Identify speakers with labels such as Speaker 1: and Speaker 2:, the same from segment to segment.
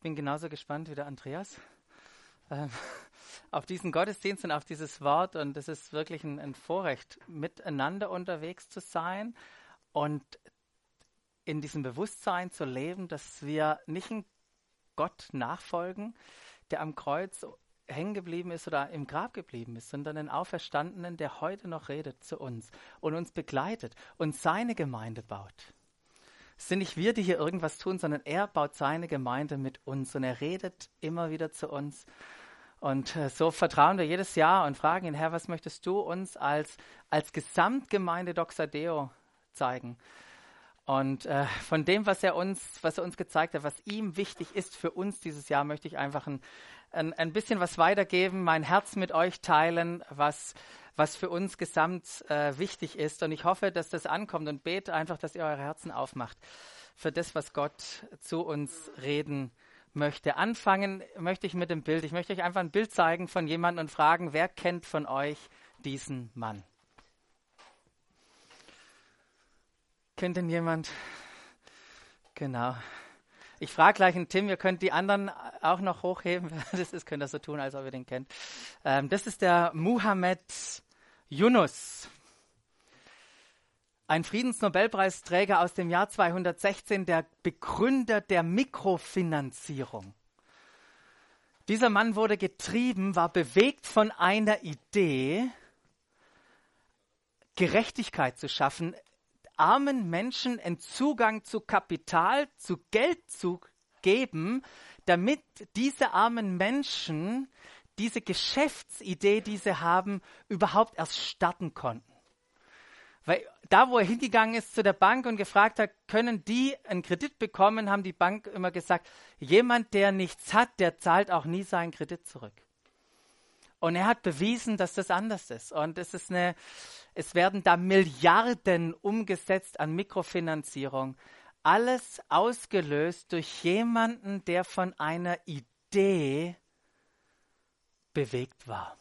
Speaker 1: bin genauso gespannt wie der Andreas ähm, auf diesen Gottesdienst und auf dieses Wort. Und es ist wirklich ein, ein Vorrecht, miteinander unterwegs zu sein und in diesem Bewusstsein zu leben, dass wir nicht einen Gott nachfolgen, der am Kreuz hängen geblieben ist oder im Grab geblieben ist, sondern einen Auferstandenen, der heute noch redet zu uns und uns begleitet und seine Gemeinde baut. Es sind nicht wir, die hier irgendwas tun, sondern er baut seine Gemeinde mit uns und er redet immer wieder zu uns. Und äh, so vertrauen wir jedes Jahr und fragen ihn, Herr, was möchtest du uns als, als Gesamtgemeinde Doxadeo zeigen? Und äh, von dem, was er, uns, was er uns gezeigt hat, was ihm wichtig ist für uns dieses Jahr, möchte ich einfach ein, ein, ein bisschen was weitergeben, mein Herz mit euch teilen, was, was für uns gesamt äh, wichtig ist. Und ich hoffe, dass das ankommt und bete einfach, dass ihr eure Herzen aufmacht für das, was Gott zu uns reden möchte. Anfangen möchte ich mit dem Bild. Ich möchte euch einfach ein Bild zeigen von jemandem und fragen, wer kennt von euch diesen Mann? Kennt denn jemand? Genau. Ich frage gleich einen Tim, ihr könnt die anderen auch noch hochheben. Das ist, könnt ihr so tun, als ob ihr den kennt. Ähm, das ist der Muhammad Yunus. Ein Friedensnobelpreisträger aus dem Jahr 216, der Begründer der Mikrofinanzierung. Dieser Mann wurde getrieben, war bewegt von einer Idee, Gerechtigkeit zu schaffen, armen Menschen einen Zugang zu Kapital, zu Geld zu geben, damit diese armen Menschen diese Geschäftsidee, die sie haben, überhaupt erst starten konnten. Weil da, wo er hingegangen ist zu der Bank und gefragt hat, können die einen Kredit bekommen, haben die Bank immer gesagt, jemand, der nichts hat, der zahlt auch nie seinen Kredit zurück. Und er hat bewiesen, dass das anders ist. Und es ist eine, es werden da Milliarden umgesetzt an Mikrofinanzierung. Alles ausgelöst durch jemanden, der von einer Idee bewegt war.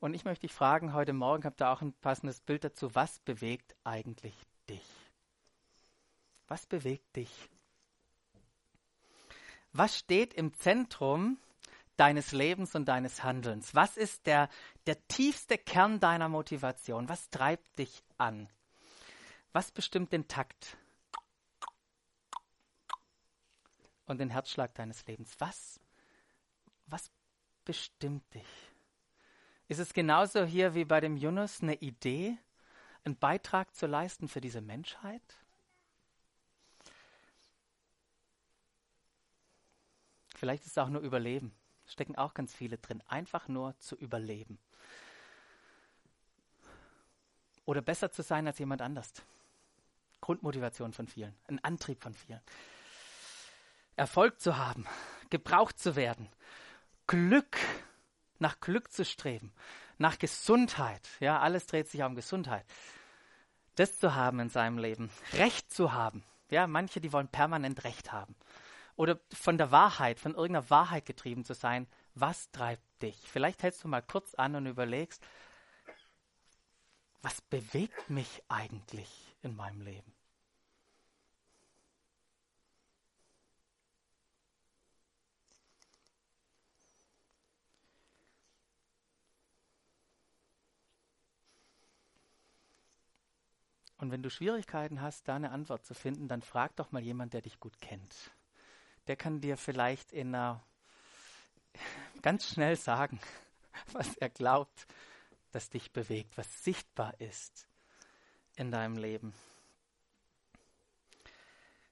Speaker 1: Und ich möchte dich fragen, heute Morgen habt ihr auch ein passendes Bild dazu, was bewegt eigentlich dich? Was bewegt dich? Was steht im Zentrum deines Lebens und deines Handelns? Was ist der, der tiefste Kern deiner Motivation? Was treibt dich an? Was bestimmt den Takt und den Herzschlag deines Lebens? Was, was bestimmt dich? Ist es genauso hier wie bei dem Yunus eine Idee, einen Beitrag zu leisten für diese Menschheit? Vielleicht ist es auch nur Überleben stecken auch ganz viele drin. Einfach nur zu überleben. Oder besser zu sein als jemand anders. Grundmotivation von vielen, ein Antrieb von vielen. Erfolg zu haben, gebraucht zu werden, Glück, nach Glück zu streben, nach Gesundheit. Ja, alles dreht sich um Gesundheit. Das zu haben in seinem Leben, Recht zu haben. Ja, manche, die wollen permanent Recht haben oder von der Wahrheit, von irgendeiner Wahrheit getrieben zu sein. Was treibt dich? Vielleicht hältst du mal kurz an und überlegst, was bewegt mich eigentlich in meinem Leben? Und wenn du Schwierigkeiten hast, da eine Antwort zu finden, dann frag doch mal jemand, der dich gut kennt der kann dir vielleicht in einer ganz schnell sagen, was er glaubt, das dich bewegt, was sichtbar ist in deinem Leben.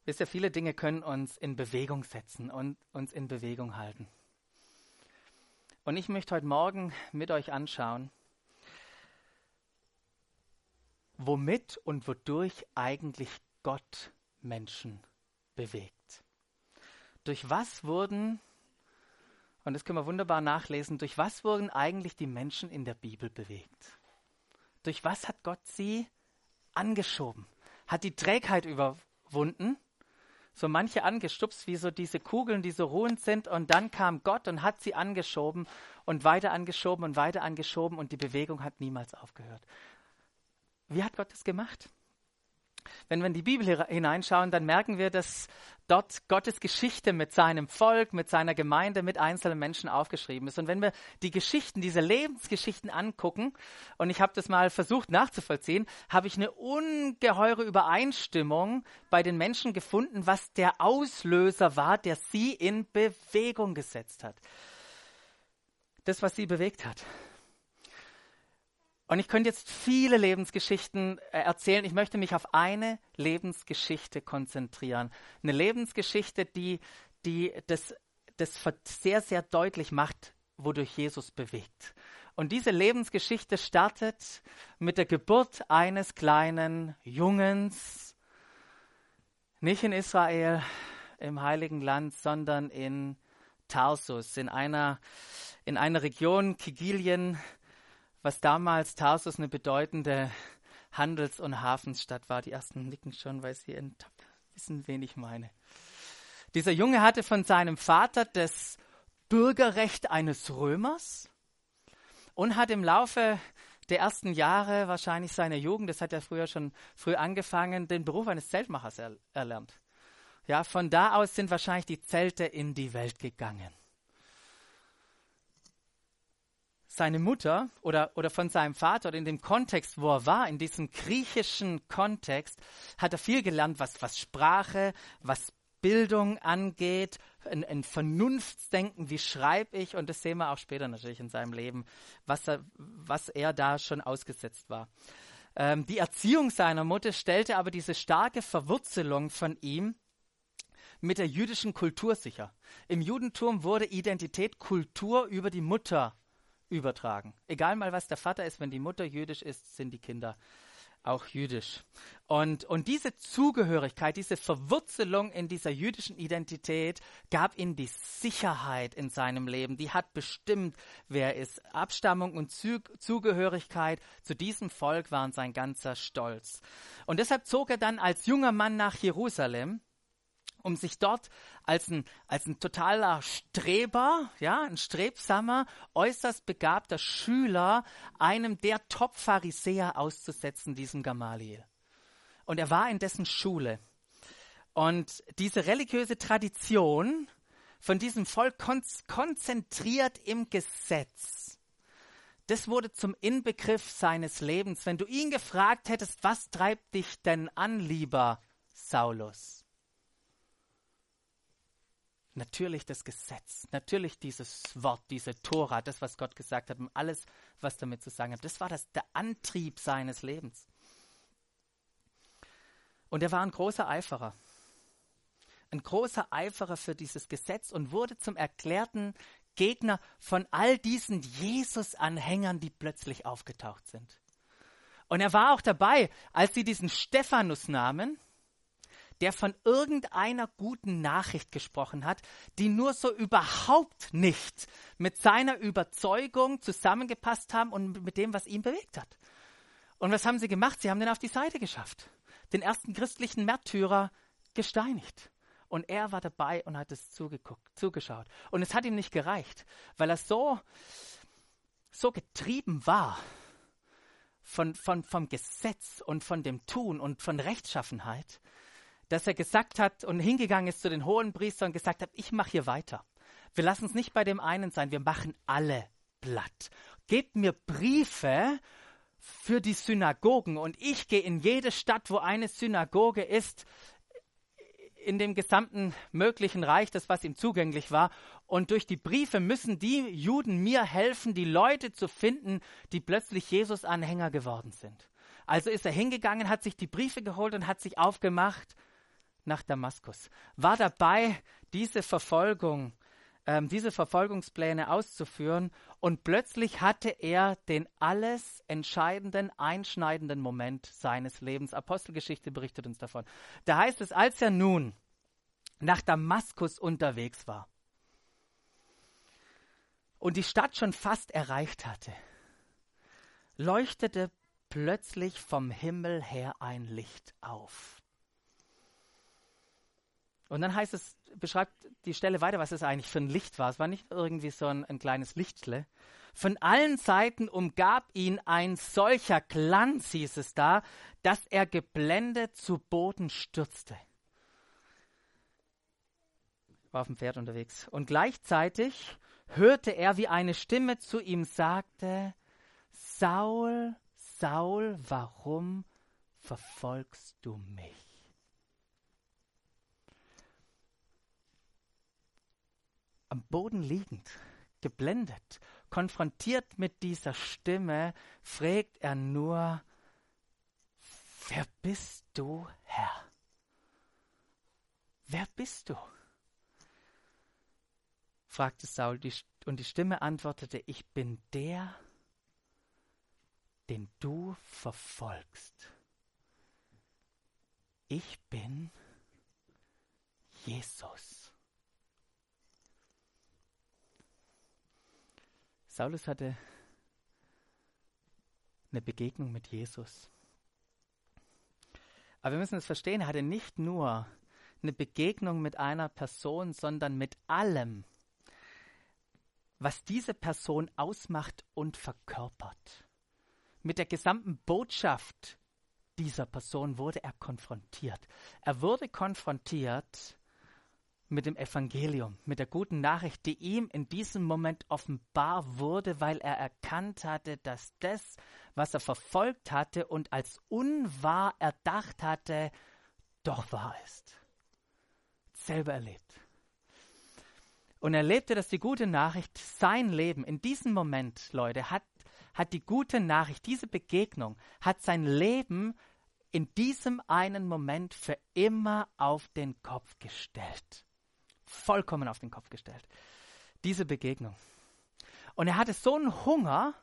Speaker 1: Wisst ihr, viele Dinge können uns in Bewegung setzen und uns in Bewegung halten. Und ich möchte heute Morgen mit euch anschauen, womit und wodurch eigentlich Gott Menschen bewegt. Durch was wurden, und das können wir wunderbar nachlesen, durch was wurden eigentlich die Menschen in der Bibel bewegt? Durch was hat Gott sie angeschoben? Hat die Trägheit überwunden? So manche angestupst, wie so diese Kugeln, die so ruhend sind, und dann kam Gott und hat sie angeschoben und weiter angeschoben und weiter angeschoben und die Bewegung hat niemals aufgehört. Wie hat Gott das gemacht? wenn wir in die Bibel hineinschauen, dann merken wir, dass dort Gottes Geschichte mit seinem Volk, mit seiner Gemeinde, mit einzelnen Menschen aufgeschrieben ist. Und wenn wir die Geschichten, diese Lebensgeschichten angucken, und ich habe das mal versucht nachzuvollziehen, habe ich eine ungeheure Übereinstimmung bei den Menschen gefunden, was der Auslöser war, der sie in Bewegung gesetzt hat. Das, was sie bewegt hat. Und ich könnte jetzt viele Lebensgeschichten äh, erzählen. Ich möchte mich auf eine Lebensgeschichte konzentrieren. Eine Lebensgeschichte, die, die das, das sehr, sehr deutlich macht, wodurch Jesus bewegt. Und diese Lebensgeschichte startet mit der Geburt eines kleinen Jungens, nicht in Israel, im Heiligen Land, sondern in Tarsus, in einer, in einer Region, Kigilien, was damals Tarsus eine bedeutende Handels- und Hafensstadt war. Die ersten nicken schon, weil sie wissen, wen ich meine. Dieser Junge hatte von seinem Vater das Bürgerrecht eines Römers und hat im Laufe der ersten Jahre wahrscheinlich seiner Jugend, das hat er früher schon früh angefangen, den Beruf eines Zeltmachers er erlernt. Ja, von da aus sind wahrscheinlich die Zelte in die Welt gegangen seine Mutter oder, oder von seinem Vater oder in dem Kontext, wo er war, in diesem griechischen Kontext, hat er viel gelernt, was, was Sprache, was Bildung angeht, ein, ein Vernunftsdenken, wie schreibe ich, und das sehen wir auch später natürlich in seinem Leben, was er, was er da schon ausgesetzt war. Ähm, die Erziehung seiner Mutter stellte aber diese starke Verwurzelung von ihm mit der jüdischen Kultur sicher. Im Judentum wurde Identität Kultur über die Mutter übertragen. Egal mal, was der Vater ist, wenn die Mutter jüdisch ist, sind die Kinder auch jüdisch. Und, und diese Zugehörigkeit, diese Verwurzelung in dieser jüdischen Identität gab ihm die Sicherheit in seinem Leben. Die hat bestimmt, wer ist. Abstammung und Zug Zugehörigkeit zu diesem Volk waren sein ganzer Stolz. Und deshalb zog er dann als junger Mann nach Jerusalem um sich dort als ein, als ein totaler Streber, ja, ein strebsamer, äußerst begabter Schüler einem der Top-Pharisäer auszusetzen, diesem Gamaliel. Und er war in dessen Schule. Und diese religiöse Tradition von diesem Volk kon konzentriert im Gesetz, das wurde zum Inbegriff seines Lebens. Wenn du ihn gefragt hättest, was treibt dich denn an, lieber Saulus? Natürlich das Gesetz, natürlich dieses Wort, diese Tora, das, was Gott gesagt hat und alles, was damit zu sagen hat. Das war das, der Antrieb seines Lebens. Und er war ein großer Eiferer. Ein großer Eiferer für dieses Gesetz und wurde zum erklärten Gegner von all diesen Jesus-Anhängern, die plötzlich aufgetaucht sind. Und er war auch dabei, als sie diesen Stephanus nahmen der von irgendeiner guten Nachricht gesprochen hat, die nur so überhaupt nicht mit seiner Überzeugung zusammengepasst haben und mit dem, was ihn bewegt hat. Und was haben sie gemacht? Sie haben den auf die Seite geschafft. Den ersten christlichen Märtyrer gesteinigt. Und er war dabei und hat es zugeguckt, zugeschaut. Und es hat ihm nicht gereicht, weil er so, so getrieben war von, von, vom Gesetz und von dem Tun und von Rechtschaffenheit, dass er gesagt hat und hingegangen ist zu den hohen Priestern und gesagt hat, ich mache hier weiter. Wir lassen es nicht bei dem einen sein, wir machen alle platt. Gebt mir Briefe für die Synagogen und ich gehe in jede Stadt, wo eine Synagoge ist, in dem gesamten möglichen Reich, das was ihm zugänglich war. Und durch die Briefe müssen die Juden mir helfen, die Leute zu finden, die plötzlich Jesus-Anhänger geworden sind. Also ist er hingegangen, hat sich die Briefe geholt und hat sich aufgemacht nach Damaskus, war dabei, diese Verfolgung, ähm, diese Verfolgungspläne auszuführen und plötzlich hatte er den alles entscheidenden, einschneidenden Moment seines Lebens. Apostelgeschichte berichtet uns davon. Da heißt es, als er nun nach Damaskus unterwegs war und die Stadt schon fast erreicht hatte, leuchtete plötzlich vom Himmel her ein Licht auf. Und dann heißt es, beschreibt die Stelle weiter, was es eigentlich für ein Licht war. Es war nicht irgendwie so ein, ein kleines Lichtle. Von allen Seiten umgab ihn ein solcher Glanz, hieß es da, dass er geblendet zu Boden stürzte. War auf dem Pferd unterwegs. Und gleichzeitig hörte er, wie eine Stimme zu ihm sagte, Saul, Saul, warum verfolgst du mich? Am Boden liegend, geblendet, konfrontiert mit dieser Stimme, fragt er nur, wer bist du, Herr? Wer bist du? fragte Saul, und die Stimme antwortete, ich bin der, den du verfolgst. Ich bin Jesus. Saulus hatte eine Begegnung mit Jesus. Aber wir müssen es verstehen, er hatte nicht nur eine Begegnung mit einer Person, sondern mit allem, was diese Person ausmacht und verkörpert. Mit der gesamten Botschaft dieser Person wurde er konfrontiert. Er wurde konfrontiert mit dem Evangelium, mit der guten Nachricht, die ihm in diesem Moment offenbar wurde, weil er erkannt hatte, dass das, was er verfolgt hatte und als unwahr erdacht hatte, doch wahr ist. Selber erlebt. Und er erlebte, dass die gute Nachricht sein Leben in diesem Moment, Leute, hat, hat die gute Nachricht, diese Begegnung, hat sein Leben in diesem einen Moment für immer auf den Kopf gestellt vollkommen auf den Kopf gestellt. Diese Begegnung. Und er hatte so einen Hunger,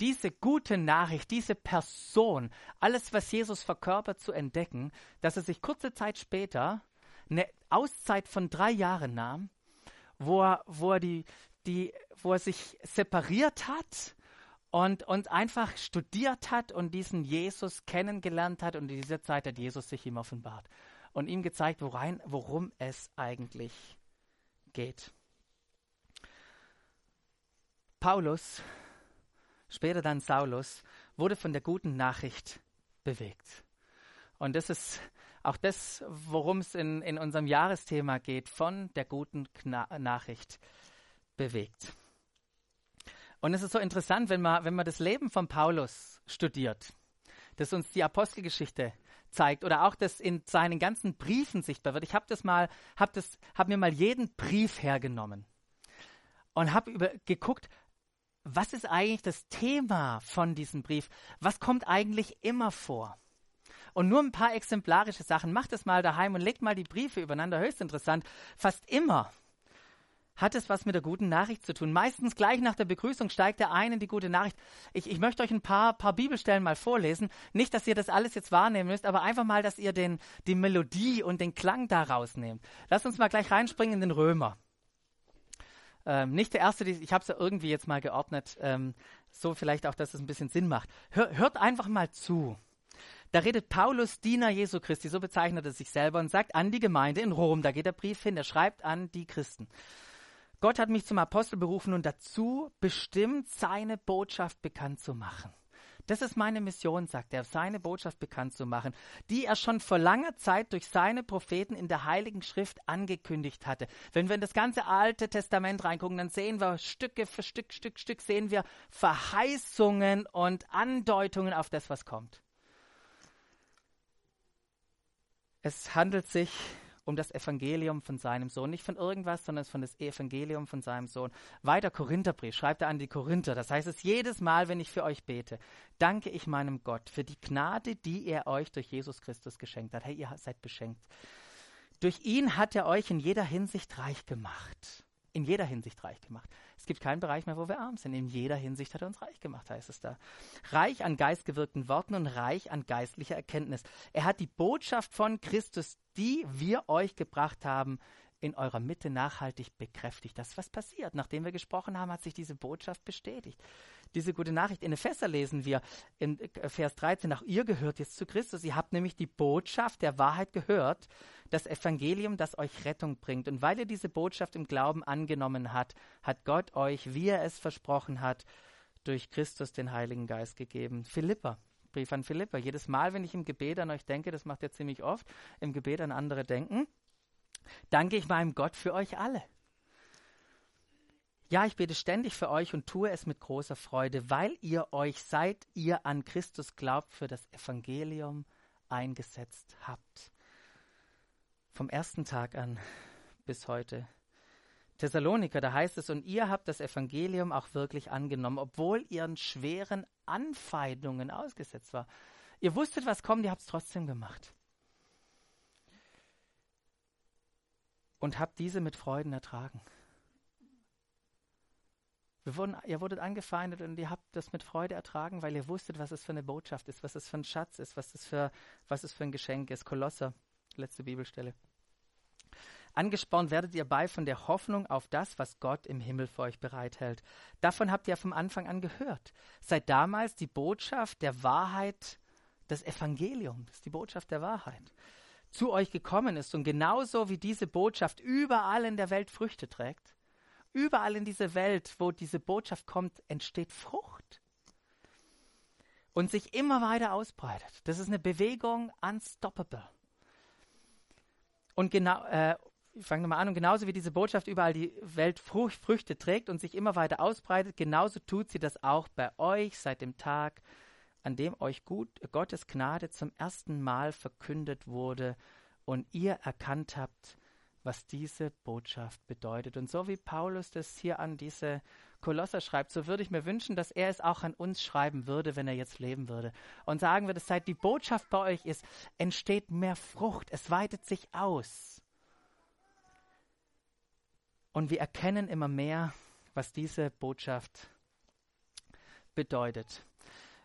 Speaker 1: diese gute Nachricht, diese Person, alles, was Jesus verkörpert, zu entdecken, dass er sich kurze Zeit später eine Auszeit von drei Jahren nahm, wo er, wo er, die, die, wo er sich separiert hat und, und einfach studiert hat und diesen Jesus kennengelernt hat. Und in dieser Zeit hat Jesus sich ihm offenbart und ihm gezeigt, worein, worum es eigentlich geht. Paulus, später dann Saulus, wurde von der guten Nachricht bewegt. Und das ist auch das, worum es in, in unserem Jahresthema geht, von der guten Kna Nachricht bewegt. Und es ist so interessant, wenn man, wenn man das Leben von Paulus studiert, das uns die Apostelgeschichte zeigt oder auch das in seinen ganzen Briefen sichtbar wird. Ich habe das mal, habe das, habe mir mal jeden Brief hergenommen und habe geguckt, was ist eigentlich das Thema von diesem Brief? Was kommt eigentlich immer vor? Und nur ein paar exemplarische Sachen. Macht es mal daheim und legt mal die Briefe übereinander. Höchst interessant. Fast immer hat es was mit der guten Nachricht zu tun. Meistens gleich nach der Begrüßung steigt der ein in die gute Nachricht. Ich, ich möchte euch ein paar, paar Bibelstellen mal vorlesen. Nicht, dass ihr das alles jetzt wahrnehmen müsst, aber einfach mal, dass ihr den, die Melodie und den Klang da rausnehmt. Lasst uns mal gleich reinspringen in den Römer. Ähm, nicht der erste, die, ich habe es ja irgendwie jetzt mal geordnet, ähm, so vielleicht auch, dass es ein bisschen Sinn macht. Hör, hört einfach mal zu. Da redet Paulus, Diener Jesu Christi, so bezeichnet er sich selber und sagt an die Gemeinde in Rom, da geht der Brief hin, er schreibt an die Christen. Gott hat mich zum Apostel berufen und dazu bestimmt, seine Botschaft bekannt zu machen. Das ist meine Mission, sagt er, seine Botschaft bekannt zu machen, die er schon vor langer Zeit durch seine Propheten in der Heiligen Schrift angekündigt hatte. Wenn wir in das ganze Alte Testament reingucken, dann sehen wir Stücke für Stück, Stück, Stück, sehen wir Verheißungen und Andeutungen auf das, was kommt. Es handelt sich um das Evangelium von seinem Sohn. Nicht von irgendwas, sondern von das Evangelium von seinem Sohn. Weiter Korintherbrief, schreibt er an die Korinther. Das heißt es jedes Mal, wenn ich für euch bete, danke ich meinem Gott für die Gnade, die er euch durch Jesus Christus geschenkt hat. Hey, ihr seid beschenkt. Durch ihn hat er euch in jeder Hinsicht reich gemacht. In jeder Hinsicht reich gemacht. Es gibt keinen Bereich mehr, wo wir arm sind. In jeder Hinsicht hat er uns reich gemacht, heißt es da. Reich an geistgewirkten Worten und reich an geistlicher Erkenntnis. Er hat die Botschaft von Christus, die wir euch gebracht haben, in eurer Mitte nachhaltig bekräftigt. Das, was passiert. Nachdem wir gesprochen haben, hat sich diese Botschaft bestätigt. Diese gute Nachricht in Epheser lesen wir in Vers 13, auch ihr gehört jetzt zu Christus. Ihr habt nämlich die Botschaft der Wahrheit gehört, das Evangelium, das euch Rettung bringt. Und weil ihr diese Botschaft im Glauben angenommen habt, hat Gott euch, wie er es versprochen hat, durch Christus den Heiligen Geist gegeben. Philippa, Brief an Philippa. Jedes Mal, wenn ich im Gebet an euch denke, das macht er ziemlich oft, im Gebet an andere denken, danke ich meinem Gott für euch alle. Ja, ich bete ständig für euch und tue es mit großer Freude, weil ihr euch, seit ihr an Christus glaubt, für das Evangelium eingesetzt habt. Vom ersten Tag an bis heute. Thessaloniker, da heißt es, und ihr habt das Evangelium auch wirklich angenommen, obwohl ihr schweren Anfeindungen ausgesetzt war. Ihr wusstet, was kommt, ihr habt es trotzdem gemacht. Und habt diese mit Freuden ertragen. Wurden, ihr wurdet angefeindet und ihr habt das mit Freude ertragen, weil ihr wusstet, was es für eine Botschaft ist, was es für ein Schatz ist, was es für, was es für ein Geschenk ist. Kolosser, letzte Bibelstelle. Angespornt werdet ihr bei von der Hoffnung auf das, was Gott im Himmel für euch bereithält. Davon habt ihr vom Anfang an gehört. Seit damals die Botschaft der Wahrheit, das Evangelium, das ist die Botschaft der Wahrheit, zu euch gekommen ist und genauso wie diese Botschaft überall in der Welt Früchte trägt, überall in dieser Welt, wo diese Botschaft kommt, entsteht Frucht und sich immer weiter ausbreitet. Das ist eine Bewegung unstoppable. Und genau, äh, ich fange nochmal an, und genauso wie diese Botschaft überall die Welt Frucht, Früchte trägt und sich immer weiter ausbreitet, genauso tut sie das auch bei euch seit dem Tag, an dem euch gut, Gottes Gnade zum ersten Mal verkündet wurde und ihr erkannt habt, was diese Botschaft bedeutet. Und so wie Paulus das hier an diese Kolosser schreibt, so würde ich mir wünschen, dass er es auch an uns schreiben würde, wenn er jetzt leben würde. Und sagen würde, seit die Botschaft bei euch ist, entsteht mehr Frucht, es weitet sich aus. Und wir erkennen immer mehr, was diese Botschaft bedeutet.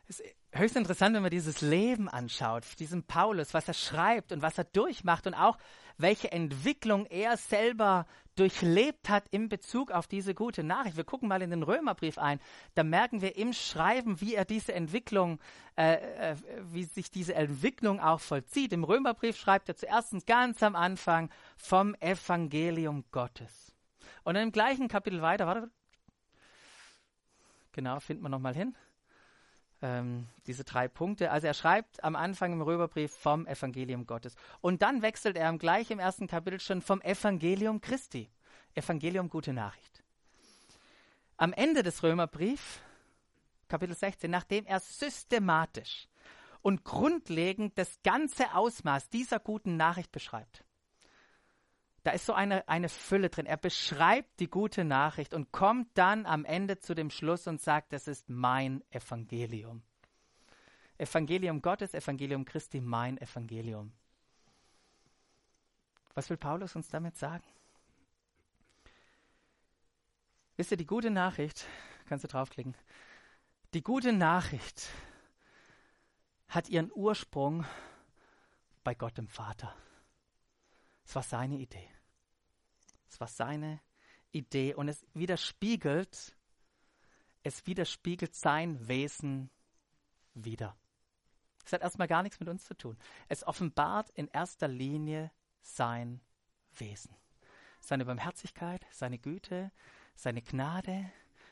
Speaker 1: Es höchst interessant, wenn man dieses Leben anschaut, diesen Paulus, was er schreibt und was er durchmacht und auch welche Entwicklung er selber durchlebt hat in Bezug auf diese gute Nachricht. Wir gucken mal in den Römerbrief ein. Da merken wir im Schreiben, wie er diese Entwicklung, äh, äh, wie sich diese Entwicklung auch vollzieht. Im Römerbrief schreibt er zuerst ganz am Anfang vom Evangelium Gottes. Und im gleichen Kapitel weiter, warte, genau, finden wir nochmal hin. Ähm, diese drei Punkte. Also er schreibt am Anfang im Römerbrief vom Evangelium Gottes. Und dann wechselt er gleich im ersten Kapitel schon vom Evangelium Christi. Evangelium gute Nachricht. Am Ende des Römerbriefs, Kapitel 16, nachdem er systematisch und grundlegend das ganze Ausmaß dieser guten Nachricht beschreibt, da ist so eine, eine Fülle drin. Er beschreibt die gute Nachricht und kommt dann am Ende zu dem Schluss und sagt, das ist mein Evangelium. Evangelium Gottes, Evangelium Christi, mein Evangelium. Was will Paulus uns damit sagen? Wisst ihr, die gute Nachricht, kannst du draufklicken, die gute Nachricht hat ihren Ursprung bei Gott dem Vater. Es war seine Idee. Es war seine Idee und es widerspiegelt, es widerspiegelt sein Wesen wieder. Es hat erstmal gar nichts mit uns zu tun. Es offenbart in erster Linie sein Wesen. Seine Barmherzigkeit, seine Güte, seine Gnade,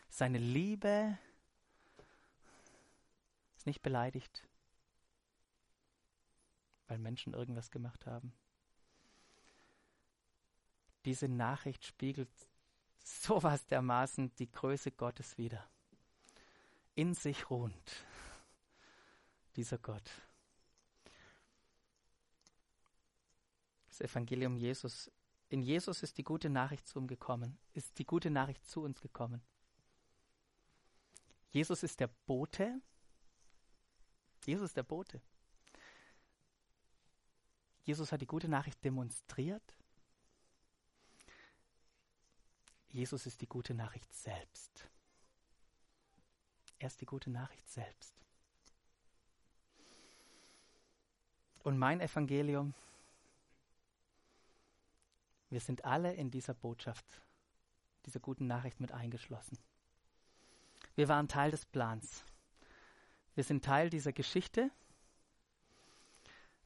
Speaker 1: seine Liebe. Ist nicht beleidigt, weil Menschen irgendwas gemacht haben diese Nachricht spiegelt sowas dermaßen die Größe Gottes wider. In sich ruhend, dieser Gott. Das Evangelium Jesus. In Jesus ist die gute Nachricht zu uns gekommen, ist die gute Nachricht zu uns gekommen. Jesus ist der Bote. Jesus ist der Bote. Jesus hat die gute Nachricht demonstriert Jesus ist die gute Nachricht selbst. Er ist die gute Nachricht selbst. Und mein Evangelium, Wir sind alle in dieser Botschaft, dieser guten Nachricht mit eingeschlossen. Wir waren Teil des Plans. Wir sind Teil dieser Geschichte.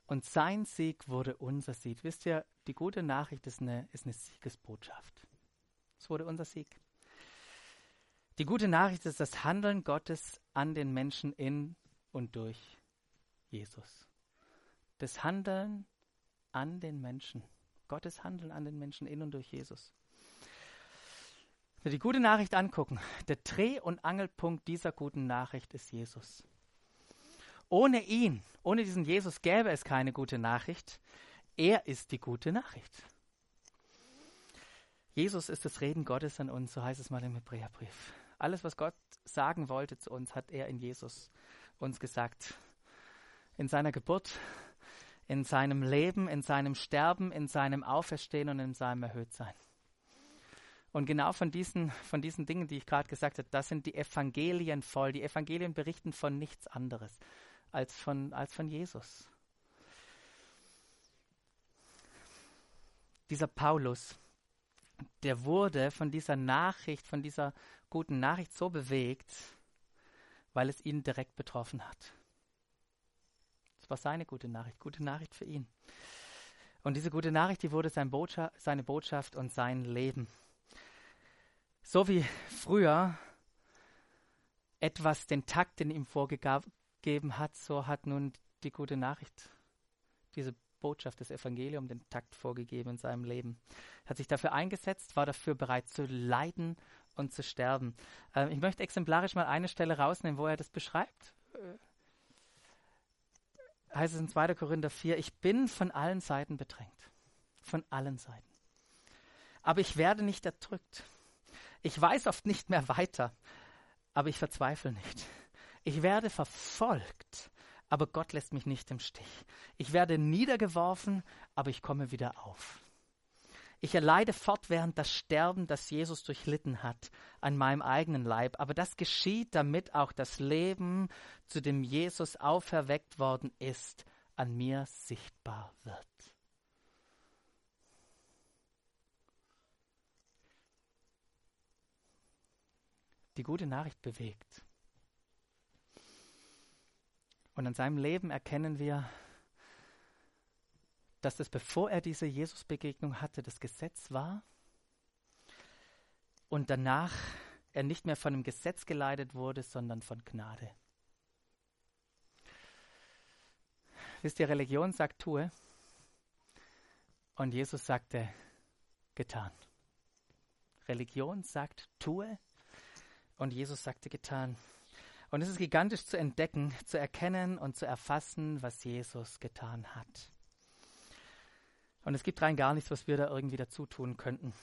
Speaker 1: Und sein Sieg wurde unser Sieg. Wisst ihr, die gute Nachricht ist eine, ist eine Siegesbotschaft. Es wurde unser Sieg. Die gute Nachricht ist das Handeln Gottes an den Menschen in und durch Jesus. Das Handeln an den Menschen. Gottes Handeln an den Menschen in und durch Jesus. Wenn wir die gute Nachricht angucken, der Dreh- und Angelpunkt dieser guten Nachricht ist Jesus. Ohne ihn, ohne diesen Jesus gäbe es keine gute Nachricht. Er ist die gute Nachricht. Jesus ist das Reden Gottes an uns, so heißt es mal im Hebräerbrief. Alles, was Gott sagen wollte zu uns, hat er in Jesus uns gesagt. In seiner Geburt, in seinem Leben, in seinem Sterben, in seinem Auferstehen und in seinem Erhöhtsein. Und genau von diesen, von diesen Dingen, die ich gerade gesagt habe, das sind die Evangelien voll. Die Evangelien berichten von nichts anderes als von, als von Jesus. Dieser Paulus, der wurde von dieser Nachricht, von dieser guten Nachricht so bewegt, weil es ihn direkt betroffen hat war seine gute Nachricht, gute Nachricht für ihn. Und diese gute Nachricht, die wurde sein Botschaft, seine Botschaft und sein Leben. So wie früher etwas den Takt in ihm vorgegeben hat, so hat nun die gute Nachricht, diese Botschaft des Evangeliums, den Takt vorgegeben in seinem Leben. Er hat sich dafür eingesetzt, war dafür bereit zu leiden und zu sterben. Äh, ich möchte exemplarisch mal eine Stelle rausnehmen, wo er das beschreibt. Äh, heißt es in 2. Korinther 4, ich bin von allen Seiten bedrängt. Von allen Seiten. Aber ich werde nicht erdrückt. Ich weiß oft nicht mehr weiter, aber ich verzweifle nicht. Ich werde verfolgt, aber Gott lässt mich nicht im Stich. Ich werde niedergeworfen, aber ich komme wieder auf. Ich erleide fortwährend das Sterben, das Jesus durchlitten hat, an meinem eigenen Leib. Aber das geschieht, damit auch das Leben, zu dem Jesus auferweckt worden ist, an mir sichtbar wird. Die gute Nachricht bewegt. Und an seinem Leben erkennen wir, dass das, bevor er diese Jesus-Begegnung hatte, das Gesetz war und danach er nicht mehr von dem Gesetz geleitet wurde, sondern von Gnade. Wisst ihr, Religion sagt tue und Jesus sagte getan. Religion sagt tue und Jesus sagte getan. Und es ist gigantisch zu entdecken, zu erkennen und zu erfassen, was Jesus getan hat. Und es gibt rein gar nichts, was wir da irgendwie dazu tun könnten.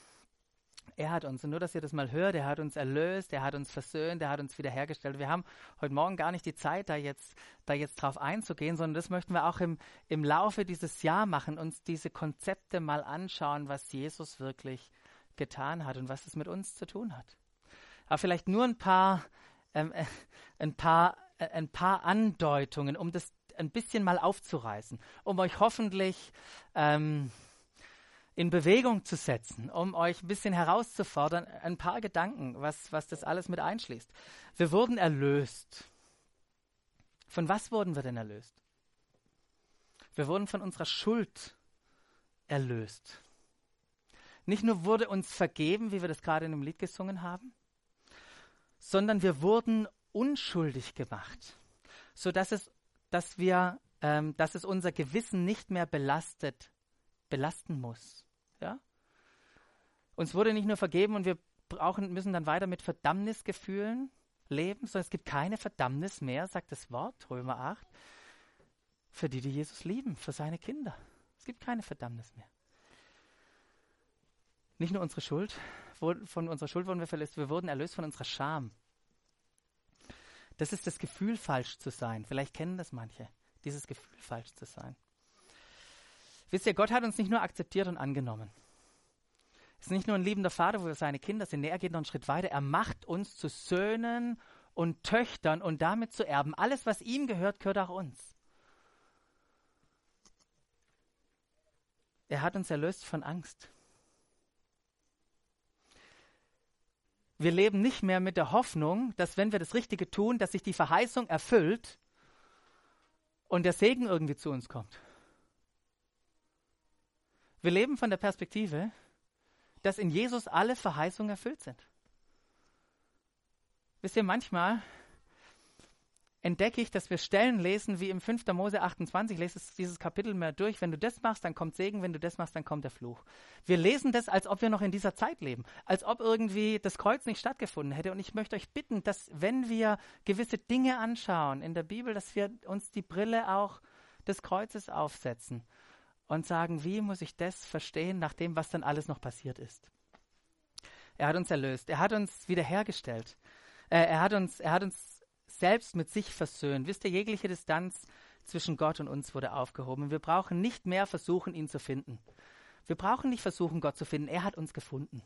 Speaker 1: Er hat uns, und nur, dass ihr das mal hört, er hat uns erlöst, er hat uns versöhnt, er hat uns wiederhergestellt. Wir haben heute Morgen gar nicht die Zeit, da jetzt, da jetzt drauf einzugehen, sondern das möchten wir auch im, im Laufe dieses Jahr machen, uns diese Konzepte mal anschauen, was Jesus wirklich getan hat und was es mit uns zu tun hat. Aber vielleicht nur ein paar, ähm, äh, ein paar, äh, ein paar Andeutungen, um das ein bisschen mal aufzureißen, um euch hoffentlich ähm, in Bewegung zu setzen, um euch ein bisschen herauszufordern, ein paar Gedanken, was, was das alles mit einschließt. Wir wurden erlöst. Von was wurden wir denn erlöst? Wir wurden von unserer Schuld erlöst. Nicht nur wurde uns vergeben, wie wir das gerade in dem Lied gesungen haben, sondern wir wurden unschuldig gemacht, sodass es dass wir, ähm, dass es unser Gewissen nicht mehr belastet, belasten muss. Ja? Uns wurde nicht nur vergeben und wir brauchen, müssen dann weiter mit Verdammnisgefühlen leben, sondern es gibt keine Verdammnis mehr, sagt das Wort, Römer 8, für die, die Jesus lieben, für seine Kinder. Es gibt keine Verdammnis mehr. Nicht nur unsere Schuld, von unserer Schuld wurden wir verletzt, wir wurden erlöst von unserer Scham. Das ist das Gefühl, falsch zu sein. Vielleicht kennen das manche, dieses Gefühl, falsch zu sein. Wisst ihr, Gott hat uns nicht nur akzeptiert und angenommen. Es ist nicht nur ein liebender Vater, wo wir seine Kinder sind. Nee, er geht noch einen Schritt weiter. Er macht uns zu Söhnen und Töchtern und damit zu Erben. Alles, was ihm gehört, gehört auch uns. Er hat uns erlöst von Angst. Wir leben nicht mehr mit der Hoffnung, dass wenn wir das Richtige tun, dass sich die Verheißung erfüllt und der Segen irgendwie zu uns kommt. Wir leben von der Perspektive, dass in Jesus alle Verheißungen erfüllt sind. Wisst ihr, manchmal entdecke ich, dass wir Stellen lesen wie im 5. Mose 28, lese dieses Kapitel mehr durch. Wenn du das machst, dann kommt Segen, wenn du das machst, dann kommt der Fluch. Wir lesen das, als ob wir noch in dieser Zeit leben, als ob irgendwie das Kreuz nicht stattgefunden hätte. Und ich möchte euch bitten, dass wenn wir gewisse Dinge anschauen in der Bibel, dass wir uns die Brille auch des Kreuzes aufsetzen und sagen, wie muss ich das verstehen, nach dem, was dann alles noch passiert ist. Er hat uns erlöst, er hat uns wiederhergestellt, äh, er, hat uns, er hat uns selbst mit sich versöhnt. Wisst ihr, jegliche Distanz zwischen Gott und uns wurde aufgehoben. Wir brauchen nicht mehr versuchen, ihn zu finden. Wir brauchen nicht versuchen, Gott zu finden. Er hat uns gefunden.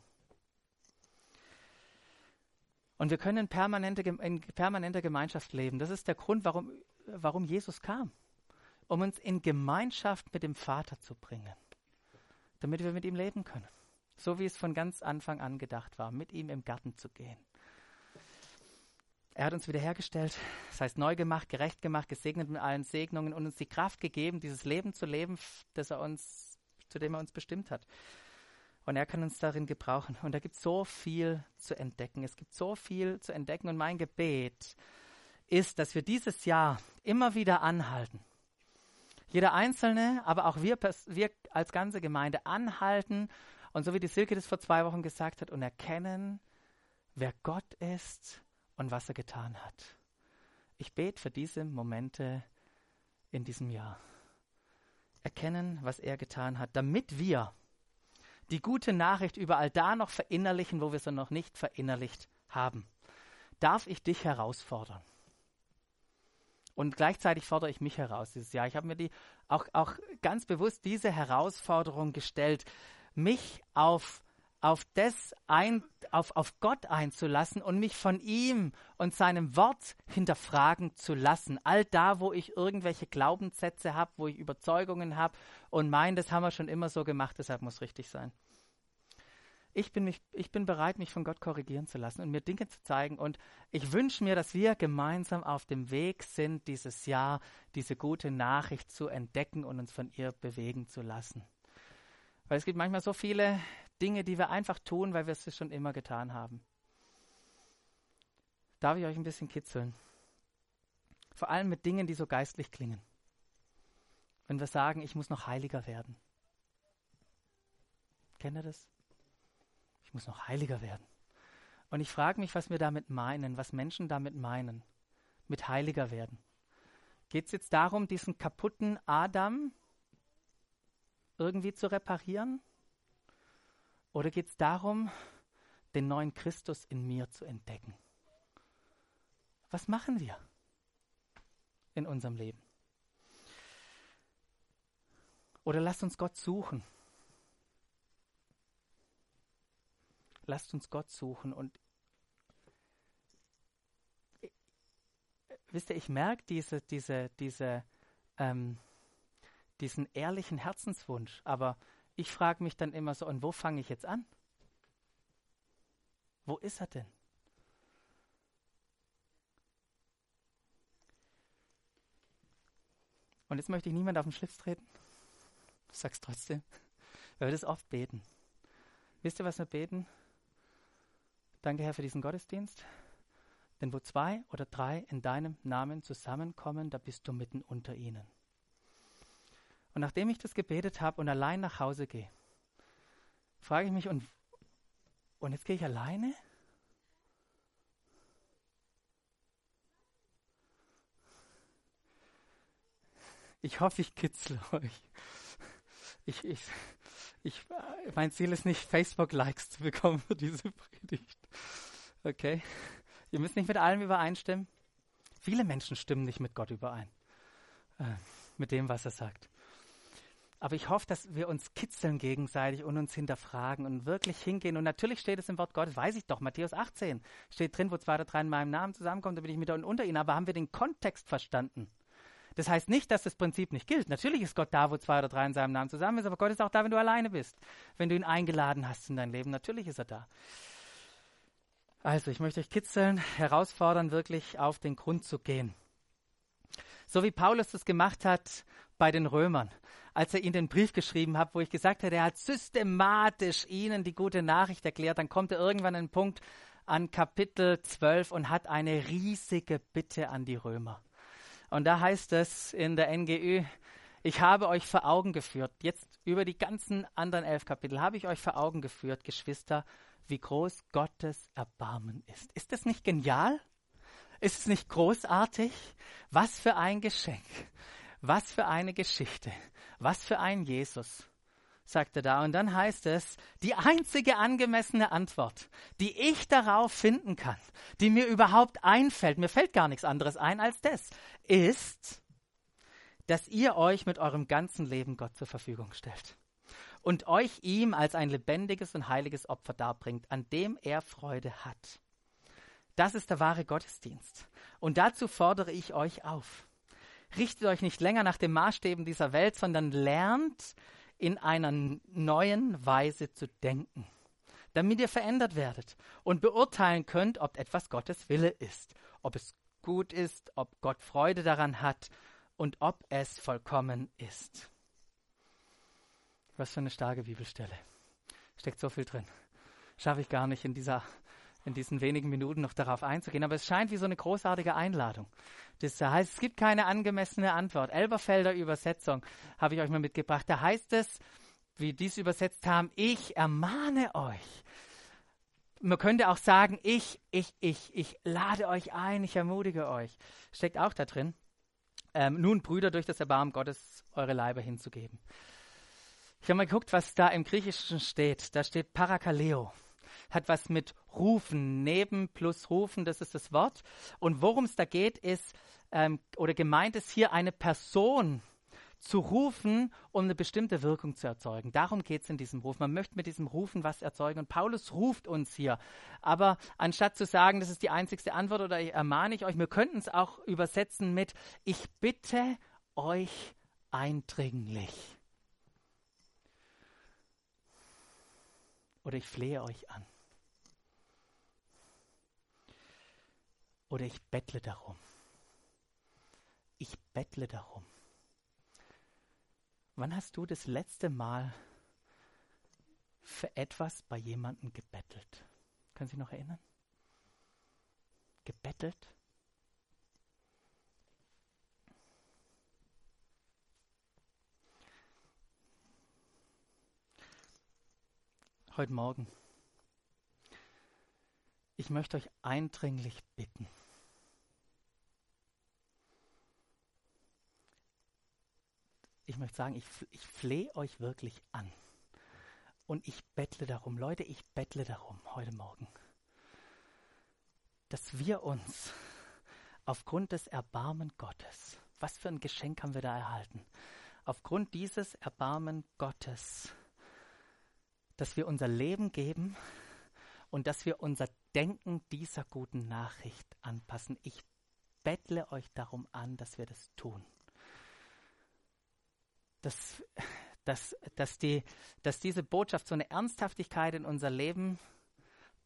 Speaker 1: Und wir können permanente, in permanenter Gemeinschaft leben. Das ist der Grund, warum, warum Jesus kam. Um uns in Gemeinschaft mit dem Vater zu bringen. Damit wir mit ihm leben können. So wie es von ganz Anfang an gedacht war, mit ihm im Garten zu gehen. Er hat uns wiederhergestellt, das heißt neu gemacht, gerecht gemacht, gesegnet mit allen Segnungen und uns die Kraft gegeben, dieses Leben zu leben, das er uns, zu dem er uns bestimmt hat. Und er kann uns darin gebrauchen. Und da gibt es so viel zu entdecken. Es gibt so viel zu entdecken. Und mein Gebet ist, dass wir dieses Jahr immer wieder anhalten. Jeder Einzelne, aber auch wir, wir als ganze Gemeinde anhalten und so wie die Silke das vor zwei Wochen gesagt hat und erkennen, wer Gott ist und was er getan hat. Ich bete für diese Momente in diesem Jahr. Erkennen, was er getan hat, damit wir die gute Nachricht überall da noch verinnerlichen, wo wir sie noch nicht verinnerlicht haben. Darf ich dich herausfordern? Und gleichzeitig fordere ich mich heraus dieses Jahr. Ich habe mir die auch, auch ganz bewusst diese Herausforderung gestellt, mich auf auf das ein, auf, auf Gott einzulassen und mich von ihm und seinem Wort hinterfragen zu lassen. All da, wo ich irgendwelche Glaubenssätze habe, wo ich Überzeugungen habe und meine, das haben wir schon immer so gemacht, deshalb muss richtig sein. Ich bin, mich, ich bin bereit, mich von Gott korrigieren zu lassen und mir Dinge zu zeigen. Und ich wünsche mir, dass wir gemeinsam auf dem Weg sind, dieses Jahr diese gute Nachricht zu entdecken und uns von ihr bewegen zu lassen. Weil es gibt manchmal so viele Dinge, die wir einfach tun, weil wir es schon immer getan haben. Darf ich euch ein bisschen kitzeln? Vor allem mit Dingen, die so geistlich klingen. Wenn wir sagen, ich muss noch heiliger werden. Kennt ihr das? Ich muss noch heiliger werden. Und ich frage mich, was wir damit meinen, was Menschen damit meinen, mit heiliger werden. Geht es jetzt darum, diesen kaputten Adam irgendwie zu reparieren? Oder geht es darum, den neuen Christus in mir zu entdecken? Was machen wir in unserem Leben? Oder lasst uns Gott suchen. Lasst uns Gott suchen und wisst ihr, ich merke diese, diese, diese, ähm, diesen ehrlichen Herzenswunsch, aber ich frage mich dann immer so, und wo fange ich jetzt an? Wo ist er denn? Und jetzt möchte ich niemand auf den Schlips treten. Ich sag's trotzdem. Wir werden es oft beten. Wisst ihr, was wir beten? Danke, Herr, für diesen Gottesdienst. Denn wo zwei oder drei in deinem Namen zusammenkommen, da bist du mitten unter ihnen. Und nachdem ich das gebetet habe und allein nach Hause gehe, frage ich mich, und, und jetzt gehe ich alleine? Ich hoffe, ich kitzel euch. Ich, ich, ich, mein Ziel ist nicht, Facebook-Likes zu bekommen für diese Predigt. Okay? Ihr müsst nicht mit allem übereinstimmen. Viele Menschen stimmen nicht mit Gott überein. Äh, mit dem, was er sagt. Aber ich hoffe, dass wir uns kitzeln gegenseitig und uns hinterfragen und wirklich hingehen. Und natürlich steht es im Wort Gottes, weiß ich doch, Matthäus 18 steht drin, wo zwei oder drei in meinem Namen zusammenkommen, da bin ich mit und unter ihnen. Aber haben wir den Kontext verstanden? Das heißt nicht, dass das Prinzip nicht gilt. Natürlich ist Gott da, wo zwei oder drei in seinem Namen zusammen ist, aber Gott ist auch da, wenn du alleine bist. Wenn du ihn eingeladen hast in dein Leben, natürlich ist er da. Also, ich möchte euch kitzeln, herausfordern, wirklich auf den Grund zu gehen. So wie Paulus das gemacht hat bei den Römern, als er ihnen den Brief geschrieben hat, wo ich gesagt habe, er hat systematisch ihnen die gute Nachricht erklärt, dann kommt er irgendwann an den Punkt an Kapitel 12 und hat eine riesige Bitte an die Römer. Und da heißt es in der NGÜ, ich habe euch vor Augen geführt, jetzt über die ganzen anderen elf Kapitel habe ich euch vor Augen geführt, Geschwister, wie groß Gottes Erbarmen ist. Ist das nicht genial? Ist es nicht großartig? Was für ein Geschenk. Was für eine Geschichte. Was für ein Jesus, sagt er da. Und dann heißt es, die einzige angemessene Antwort, die ich darauf finden kann, die mir überhaupt einfällt, mir fällt gar nichts anderes ein als das, ist, dass ihr euch mit eurem ganzen Leben Gott zur Verfügung stellt und euch ihm als ein lebendiges und heiliges Opfer darbringt, an dem er Freude hat. Das ist der wahre Gottesdienst. Und dazu fordere ich euch auf. Richtet euch nicht länger nach den Maßstäben dieser Welt, sondern lernt in einer neuen Weise zu denken, damit ihr verändert werdet und beurteilen könnt, ob etwas Gottes Wille ist, ob es gut ist, ob Gott Freude daran hat und ob es vollkommen ist. Was für eine starke Bibelstelle. Steckt so viel drin. Schaffe ich gar nicht in, dieser, in diesen wenigen Minuten noch darauf einzugehen, aber es scheint wie so eine großartige Einladung. Das heißt, es gibt keine angemessene Antwort. Elberfelder Übersetzung habe ich euch mal mitgebracht. Da heißt es, wie die es übersetzt haben, ich ermahne euch. Man könnte auch sagen, ich, ich, ich, ich lade euch ein, ich ermutige euch. Steckt auch da drin. Ähm, nun, Brüder, durch das Erbarmen Gottes eure Leiber hinzugeben. Ich habe mal geguckt, was da im Griechischen steht. Da steht Parakaleo. Hat was mit Rufen, neben plus Rufen, das ist das Wort. Und worum es da geht, ist, ähm, oder gemeint ist hier eine Person zu rufen, um eine bestimmte Wirkung zu erzeugen. Darum geht es in diesem Ruf. Man möchte mit diesem Rufen was erzeugen. Und Paulus ruft uns hier. Aber anstatt zu sagen, das ist die einzigste Antwort oder ich ermahne ich euch, wir könnten es auch übersetzen mit, ich bitte euch eindringlich. Oder ich flehe euch an. Oder ich bettle darum. Ich bettle darum. Wann hast du das letzte Mal für etwas bei jemandem gebettelt? Können Sie sich noch erinnern? Gebettelt? heute Morgen. Ich möchte euch eindringlich bitten. Ich möchte sagen, ich, ich flehe euch wirklich an. Und ich bettle darum, Leute, ich bettle darum heute Morgen, dass wir uns aufgrund des Erbarmen Gottes, was für ein Geschenk haben wir da erhalten, aufgrund dieses Erbarmen Gottes, dass wir unser Leben geben und dass wir unser Denken dieser guten Nachricht anpassen. Ich bettle euch darum an, dass wir das tun. Dass, dass, dass, die, dass diese Botschaft so eine Ernsthaftigkeit in unser Leben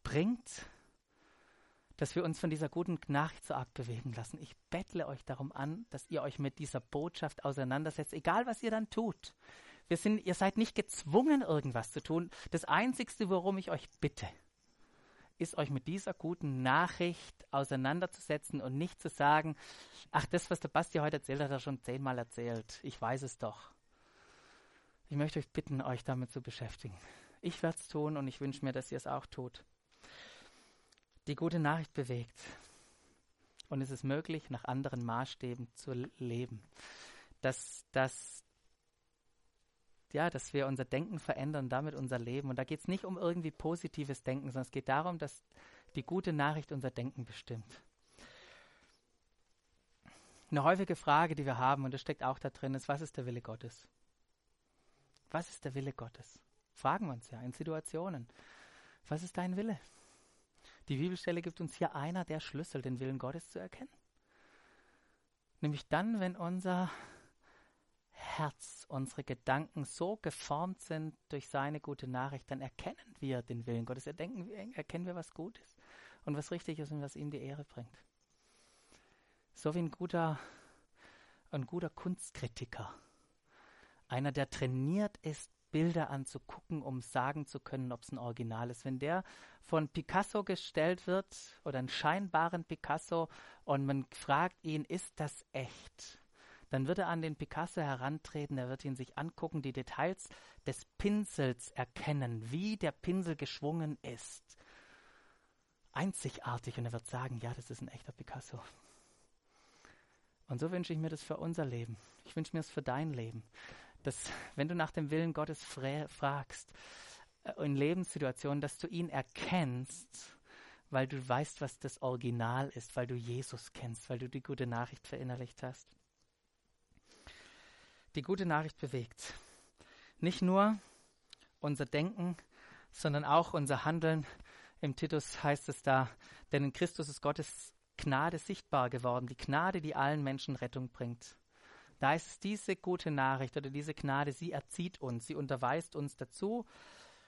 Speaker 1: bringt, dass wir uns von dieser guten Nachricht so arg bewegen lassen. Ich bettle euch darum an, dass ihr euch mit dieser Botschaft auseinandersetzt, egal was ihr dann tut. Wir sind, ihr seid nicht gezwungen, irgendwas zu tun. Das Einzige, worum ich euch bitte, ist euch mit dieser guten Nachricht auseinanderzusetzen und nicht zu sagen, ach, das, was der Basti heute erzählt hat, hat er schon zehnmal erzählt. Ich weiß es doch. Ich möchte euch bitten, euch damit zu beschäftigen. Ich werde es tun und ich wünsche mir, dass ihr es auch tut. Die gute Nachricht bewegt. Und es ist möglich, nach anderen Maßstäben zu leben. Dass, dass ja, dass wir unser Denken verändern, damit unser Leben. Und da geht es nicht um irgendwie positives Denken, sondern es geht darum, dass die gute Nachricht unser Denken bestimmt. Eine häufige Frage, die wir haben, und das steckt auch da drin, ist, was ist der Wille Gottes? Was ist der Wille Gottes? Fragen wir uns ja in Situationen. Was ist dein Wille? Die Bibelstelle gibt uns hier einer der Schlüssel, den Willen Gottes zu erkennen. Nämlich dann, wenn unser Herz, unsere Gedanken so geformt sind durch seine gute Nachricht, dann erkennen wir den Willen Gottes, erdenken, erkennen wir, was gut ist und was richtig ist und was ihm die Ehre bringt. So wie ein guter, ein guter Kunstkritiker. Einer, der trainiert ist, Bilder anzugucken, um sagen zu können, ob es ein Original ist. Wenn der von Picasso gestellt wird oder einen scheinbaren Picasso und man fragt ihn, ist das echt? Dann wird er an den Picasso herantreten, er wird ihn sich angucken, die Details des Pinsels erkennen, wie der Pinsel geschwungen ist. Einzigartig und er wird sagen, ja, das ist ein echter Picasso. Und so wünsche ich mir das für unser Leben. Ich wünsche mir das für dein Leben dass wenn du nach dem Willen Gottes fragst, äh, in Lebenssituationen, dass du ihn erkennst, weil du weißt, was das Original ist, weil du Jesus kennst, weil du die gute Nachricht verinnerlicht hast. Die gute Nachricht bewegt nicht nur unser Denken, sondern auch unser Handeln. Im Titus heißt es da, denn in Christus ist Gottes Gnade sichtbar geworden, die Gnade, die allen Menschen Rettung bringt. Da ist es diese gute Nachricht oder diese Gnade, sie erzieht uns, sie unterweist uns dazu,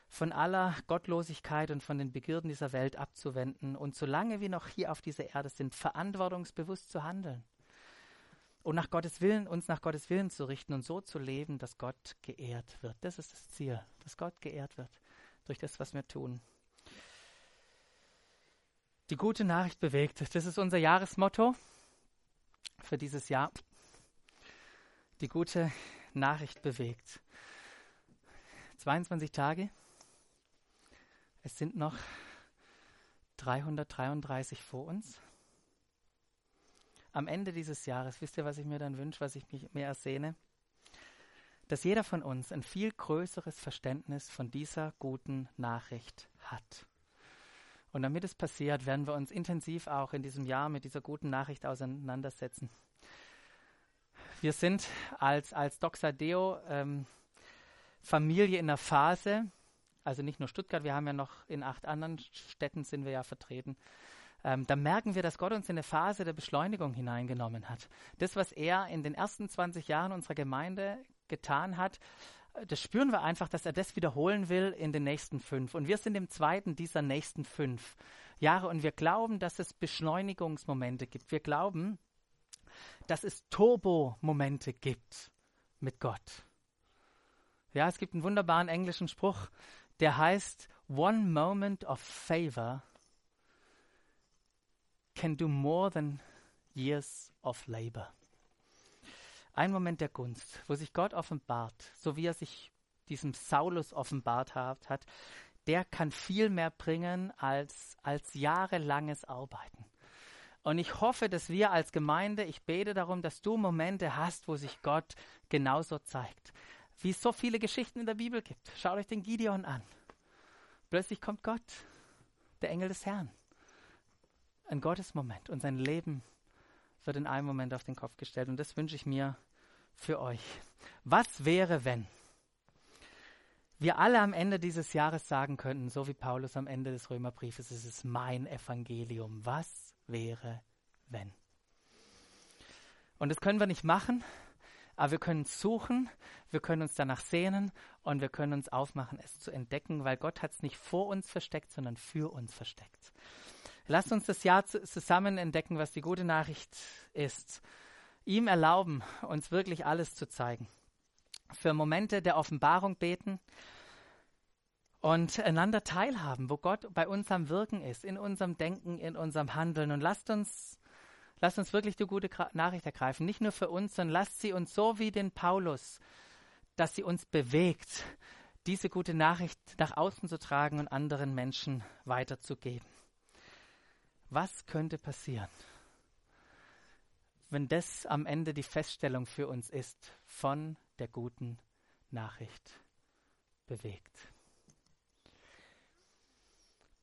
Speaker 1: von aller Gottlosigkeit und von den Begierden dieser Welt abzuwenden und solange wir noch hier auf dieser Erde sind, verantwortungsbewusst zu handeln und nach Gottes Willen, uns nach Gottes Willen zu richten und so zu leben, dass Gott geehrt wird. Das ist das Ziel, dass Gott geehrt wird durch das, was wir tun. Die gute Nachricht bewegt. Das ist unser Jahresmotto für dieses Jahr die gute Nachricht bewegt. 22 Tage. Es sind noch 333 vor uns. Am Ende dieses Jahres, wisst ihr, was ich mir dann wünsche, was ich mehr ersehne? Dass jeder von uns ein viel größeres Verständnis von dieser guten Nachricht hat. Und damit es passiert, werden wir uns intensiv auch in diesem Jahr mit dieser guten Nachricht auseinandersetzen. Wir sind als, als Doxadeo ähm, Familie in der Phase, also nicht nur Stuttgart, wir haben ja noch in acht anderen Städten sind wir ja vertreten. Ähm, da merken wir, dass Gott uns in eine Phase der Beschleunigung hineingenommen hat. Das, was er in den ersten 20 Jahren unserer Gemeinde getan hat, äh, das spüren wir einfach, dass er das wiederholen will in den nächsten fünf. Und wir sind im zweiten dieser nächsten fünf Jahre und wir glauben, dass es Beschleunigungsmomente gibt. Wir glauben, dass es Turbo-Momente gibt mit Gott. Ja, es gibt einen wunderbaren englischen Spruch, der heißt, One moment of favor can do more than years of labor. Ein Moment der Gunst, wo sich Gott offenbart, so wie er sich diesem Saulus offenbart hat, der kann viel mehr bringen als, als jahrelanges Arbeiten. Und ich hoffe, dass wir als Gemeinde, ich bete darum, dass du Momente hast, wo sich Gott genauso zeigt. Wie es so viele Geschichten in der Bibel gibt. Schaut euch den Gideon an. Plötzlich kommt Gott, der Engel des Herrn. Ein Gottesmoment und sein Leben wird in einem Moment auf den Kopf gestellt. Und das wünsche ich mir für euch. Was wäre, wenn wir alle am Ende dieses Jahres sagen könnten, so wie Paulus am Ende des Römerbriefes, es ist mein Evangelium. Was wäre, wenn. Und das können wir nicht machen, aber wir können suchen, wir können uns danach sehnen und wir können uns aufmachen, es zu entdecken, weil Gott hat es nicht vor uns versteckt, sondern für uns versteckt. Lasst uns das Jahr zusammen entdecken, was die gute Nachricht ist. Ihm erlauben, uns wirklich alles zu zeigen. Für Momente der Offenbarung beten, und einander teilhaben, wo Gott bei uns am Wirken ist, in unserem Denken, in unserem Handeln. Und lasst uns, lasst uns wirklich die gute Nachricht ergreifen, nicht nur für uns, sondern lasst sie uns so wie den Paulus, dass sie uns bewegt, diese gute Nachricht nach außen zu tragen und anderen Menschen weiterzugeben. Was könnte passieren, wenn das am Ende die Feststellung für uns ist, von der guten Nachricht bewegt?